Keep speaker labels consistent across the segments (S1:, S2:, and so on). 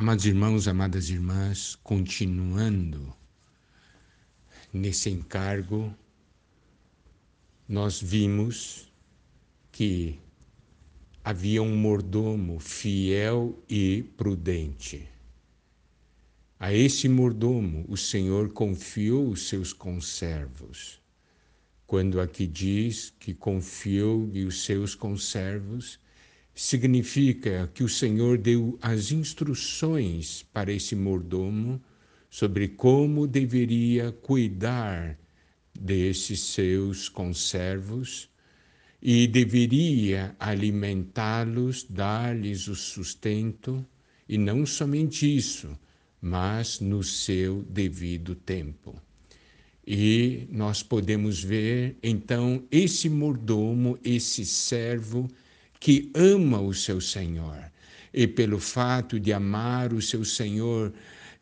S1: Amados irmãos, amadas irmãs, continuando nesse encargo, nós vimos que havia um mordomo fiel e prudente. A esse mordomo o Senhor confiou os seus conservos. Quando aqui diz que confiou-lhe os seus conservos, significa que o Senhor deu as instruções para esse mordomo sobre como deveria cuidar desses seus conservos e deveria alimentá-los, dar-lhes o sustento, e não somente isso, mas no seu devido tempo. E nós podemos ver, então, esse mordomo, esse servo, que ama o seu Senhor. E pelo fato de amar o seu Senhor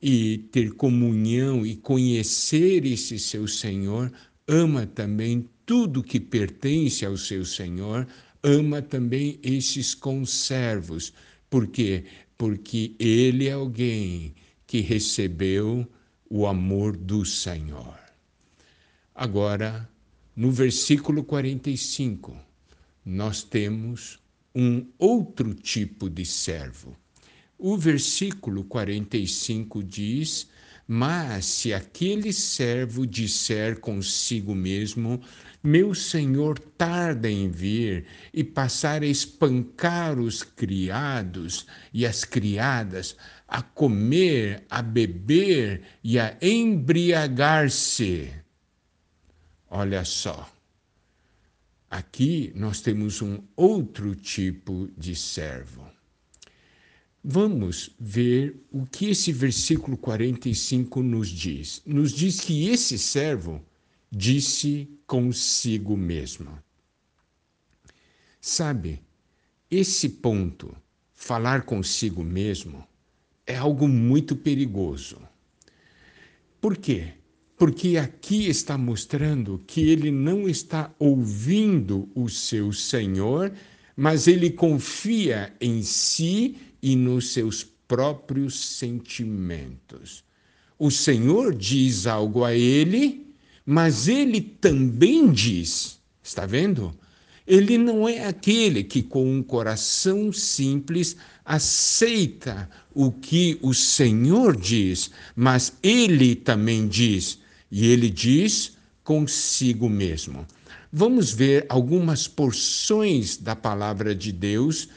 S1: e ter comunhão e conhecer esse seu Senhor, ama também tudo que pertence ao seu Senhor, ama também esses conservos. Por quê? Porque ele é alguém que recebeu o amor do Senhor. Agora, no versículo 45, nós temos um outro tipo de servo. O versículo 45 diz: Mas se aquele servo disser consigo mesmo, meu senhor tarda em vir, e passar a espancar os criados e as criadas, a comer, a beber e a embriagar-se. Olha só Aqui nós temos um outro tipo de servo. Vamos ver o que esse versículo 45 nos diz. Nos diz que esse servo disse consigo mesmo. Sabe, esse ponto, falar consigo mesmo, é algo muito perigoso. Por quê? Porque aqui está mostrando que ele não está ouvindo o seu Senhor, mas ele confia em si e nos seus próprios sentimentos. O Senhor diz algo a ele, mas ele também diz, está vendo? Ele não é aquele que, com um coração simples, aceita o que o Senhor diz, mas ele também diz: e ele diz consigo mesmo. Vamos ver algumas porções da palavra de Deus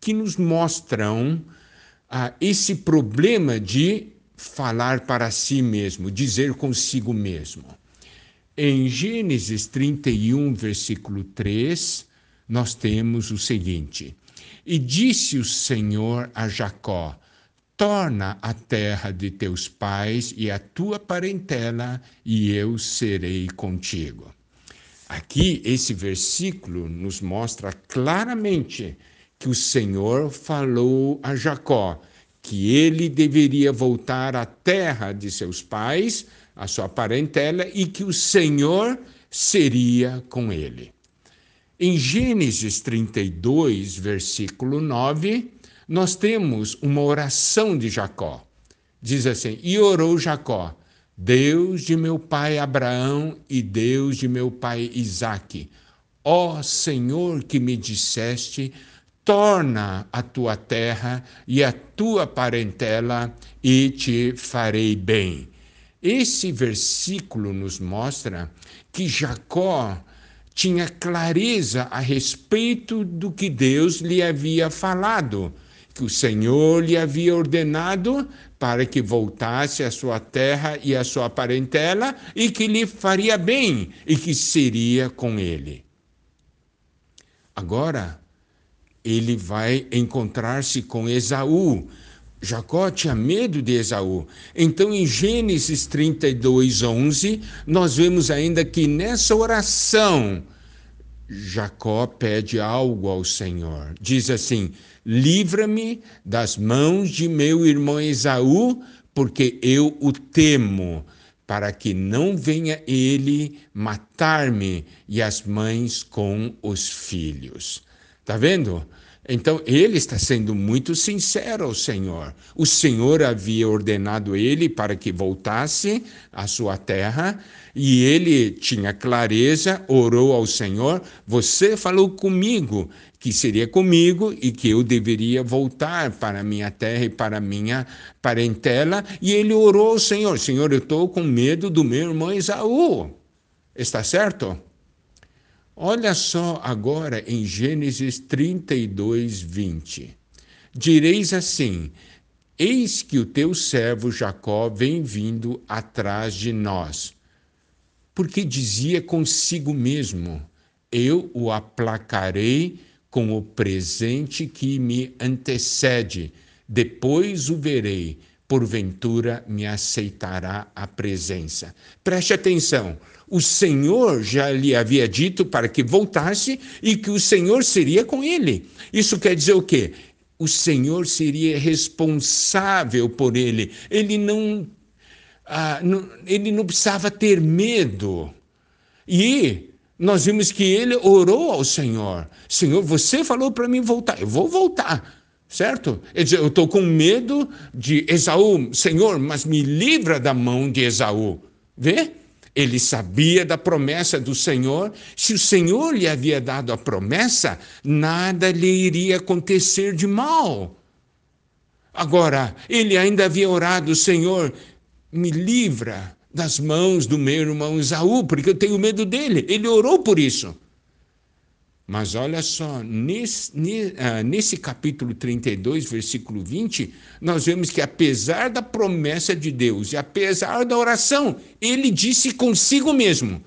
S1: que nos mostram ah, esse problema de falar para si mesmo, dizer consigo mesmo. Em Gênesis 31, versículo 3, nós temos o seguinte: E disse o Senhor a Jacó: torna a terra de teus pais e a tua parentela, e eu serei contigo. Aqui, esse versículo nos mostra claramente que o Senhor falou a Jacó que ele deveria voltar à terra de seus pais, a sua parentela, e que o Senhor seria com ele. Em Gênesis 32, versículo 9, nós temos uma oração de Jacó. Diz assim: E orou Jacó, Deus de meu pai Abraão e Deus de meu pai Isaque, ó Senhor que me disseste, torna a tua terra e a tua parentela e te farei bem. Esse versículo nos mostra que Jacó tinha clareza a respeito do que Deus lhe havia falado que o Senhor lhe havia ordenado para que voltasse à sua terra e à sua parentela e que lhe faria bem e que seria com ele. Agora, ele vai encontrar-se com Esaú. Jacó tinha medo de Esaú. Então, em Gênesis 32, 11, nós vemos ainda que nessa oração, Jacó pede algo ao Senhor. Diz assim: Livra-me das mãos de meu irmão Esaú, porque eu o temo, para que não venha ele matar-me e as mães com os filhos. Tá vendo? Então ele está sendo muito sincero ao Senhor. O Senhor havia ordenado ele para que voltasse à sua terra e ele tinha clareza, orou ao Senhor: Você falou comigo que seria comigo e que eu deveria voltar para minha terra e para minha parentela. E ele orou ao Senhor: Senhor, eu estou com medo do meu irmão Esaú. Está certo? Olha só agora em Gênesis 32, 20. Direis assim: Eis que o teu servo Jacó vem vindo atrás de nós. Porque dizia consigo mesmo: Eu o aplacarei com o presente que me antecede, depois o verei, porventura me aceitará a presença. Preste atenção o Senhor já lhe havia dito para que voltasse e que o Senhor seria com ele. Isso quer dizer o quê? O Senhor seria responsável por ele. Ele não, ah, não ele não precisava ter medo. E nós vimos que ele orou ao Senhor: Senhor, você falou para mim voltar, eu vou voltar certo? Eu estou com medo de Esaú, Senhor, mas me livra da mão de Esaú. Vê? Ele sabia da promessa do Senhor. Se o Senhor lhe havia dado a promessa, nada lhe iria acontecer de mal. Agora, ele ainda havia orado: Senhor, me livra das mãos do meu irmão Isaú, porque eu tenho medo dele. Ele orou por isso. Mas olha só, nesse, ah, nesse capítulo 32, versículo 20, nós vemos que apesar da promessa de Deus e apesar da oração, ele disse consigo mesmo: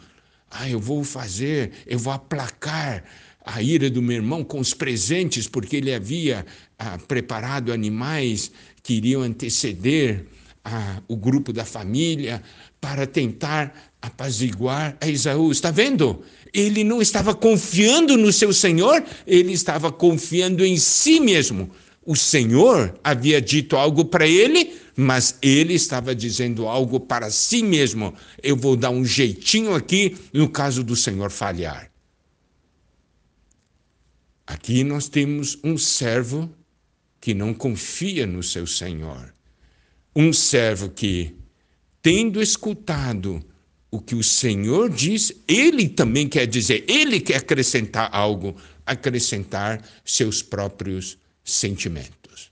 S1: Ah, eu vou fazer, eu vou aplacar a ira do meu irmão com os presentes, porque ele havia ah, preparado animais que iriam anteceder ah, o grupo da família para tentar apaziguar a Isaú. Está vendo? ele não estava confiando no seu Senhor, ele estava confiando em si mesmo. O Senhor havia dito algo para ele, mas ele estava dizendo algo para si mesmo. Eu vou dar um jeitinho aqui no caso do Senhor falhar. Aqui nós temos um servo que não confia no seu Senhor. Um servo que, tendo escutado o que o Senhor diz, ele também quer dizer, ele quer acrescentar algo, acrescentar seus próprios sentimentos.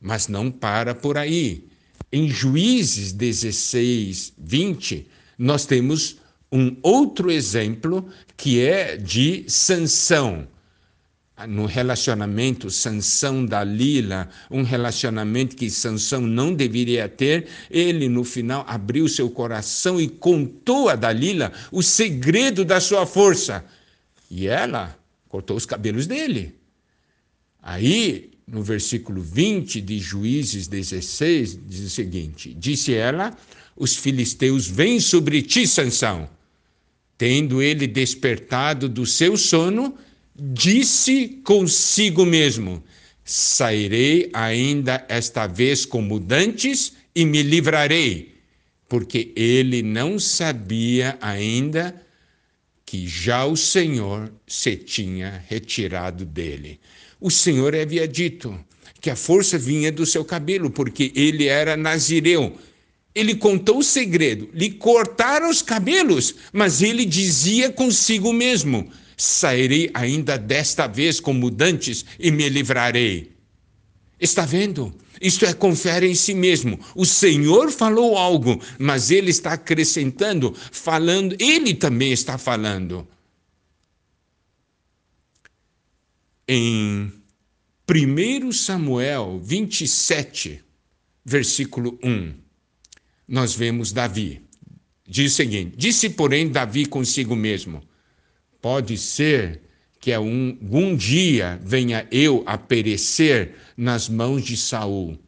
S1: Mas não para por aí. Em Juízes 16, 20, nós temos um outro exemplo que é de Sansão no relacionamento Sansão Dalila, um relacionamento que Sansão não deveria ter, ele no final abriu seu coração e contou a Dalila o segredo da sua força. E ela cortou os cabelos dele. Aí, no versículo 20 de Juízes 16, diz o seguinte: Disse ela: Os filisteus vêm sobre ti, Sansão. Tendo ele despertado do seu sono, disse consigo mesmo: Sairei ainda esta vez como dantes e me livrarei, porque ele não sabia ainda que já o Senhor se tinha retirado dele. O Senhor havia dito que a força vinha do seu cabelo, porque ele era nazireu. Ele contou o segredo, lhe cortaram os cabelos, mas ele dizia consigo mesmo: sairei ainda desta vez como dantes e me livrarei. Está vendo? Isto é, confere em si mesmo. O Senhor falou algo, mas ele está acrescentando, falando, ele também está falando. Em 1 Samuel 27, versículo 1, nós vemos Davi. Diz o seguinte: Disse, porém, Davi consigo mesmo: Pode ser que algum dia venha eu a perecer nas mãos de Saul.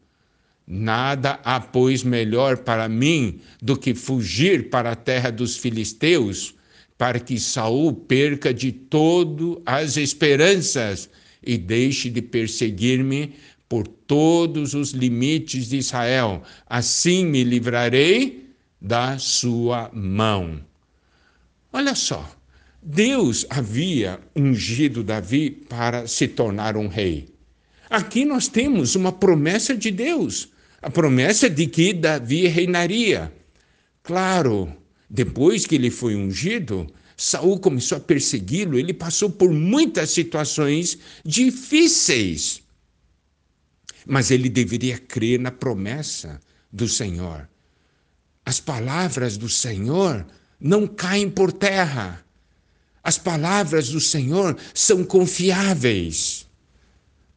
S1: Nada há, pois, melhor para mim do que fugir para a terra dos filisteus, para que Saul perca de todo as esperanças e deixe de perseguir-me por todos os limites de Israel. Assim me livrarei da sua mão. Olha só, Deus havia ungido Davi para se tornar um rei. Aqui nós temos uma promessa de Deus, a promessa de que Davi reinaria. Claro, depois que ele foi ungido, Saul começou a persegui-lo, ele passou por muitas situações difíceis. Mas ele deveria crer na promessa do Senhor. As palavras do Senhor não caem por terra. As palavras do Senhor são confiáveis.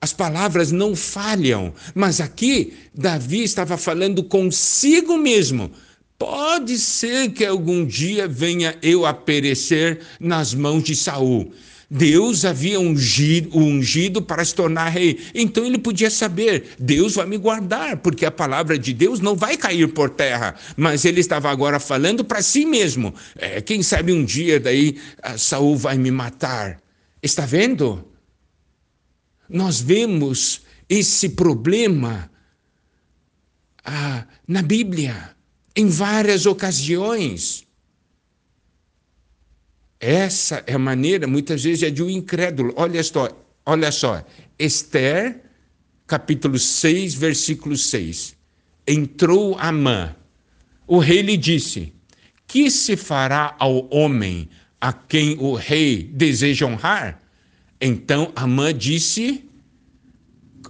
S1: As palavras não falham, mas aqui Davi estava falando consigo mesmo. Pode ser que algum dia venha eu a perecer nas mãos de Saul. Deus havia ungido, ungido para se tornar rei. Então ele podia saber: Deus vai me guardar, porque a palavra de Deus não vai cair por terra. Mas ele estava agora falando para si mesmo: é, quem sabe um dia daí Saul vai me matar. Está vendo? Nós vemos esse problema ah, na Bíblia, em várias ocasiões. Essa é a maneira, muitas vezes, é de um incrédulo. Olha só, olha só. Esther, capítulo 6, versículo 6. Entrou Amã. O rei lhe disse: Que se fará ao homem a quem o rei deseja honrar? Então Amã disse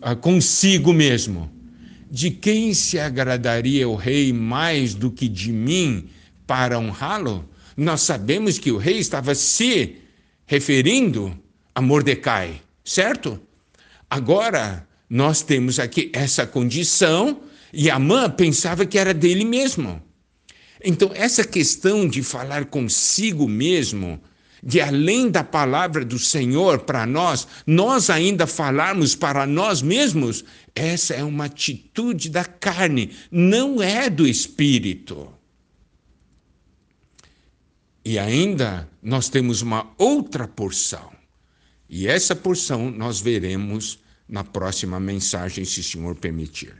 S1: ah, consigo mesmo: De quem se agradaria o rei mais do que de mim para honrá-lo? Nós sabemos que o rei estava se referindo a Mordecai, certo? Agora, nós temos aqui essa condição e Amã pensava que era dele mesmo. Então, essa questão de falar consigo mesmo, de além da palavra do Senhor para nós, nós ainda falarmos para nós mesmos, essa é uma atitude da carne, não é do espírito. E ainda nós temos uma outra porção. E essa porção nós veremos na próxima mensagem, se o Senhor permitir.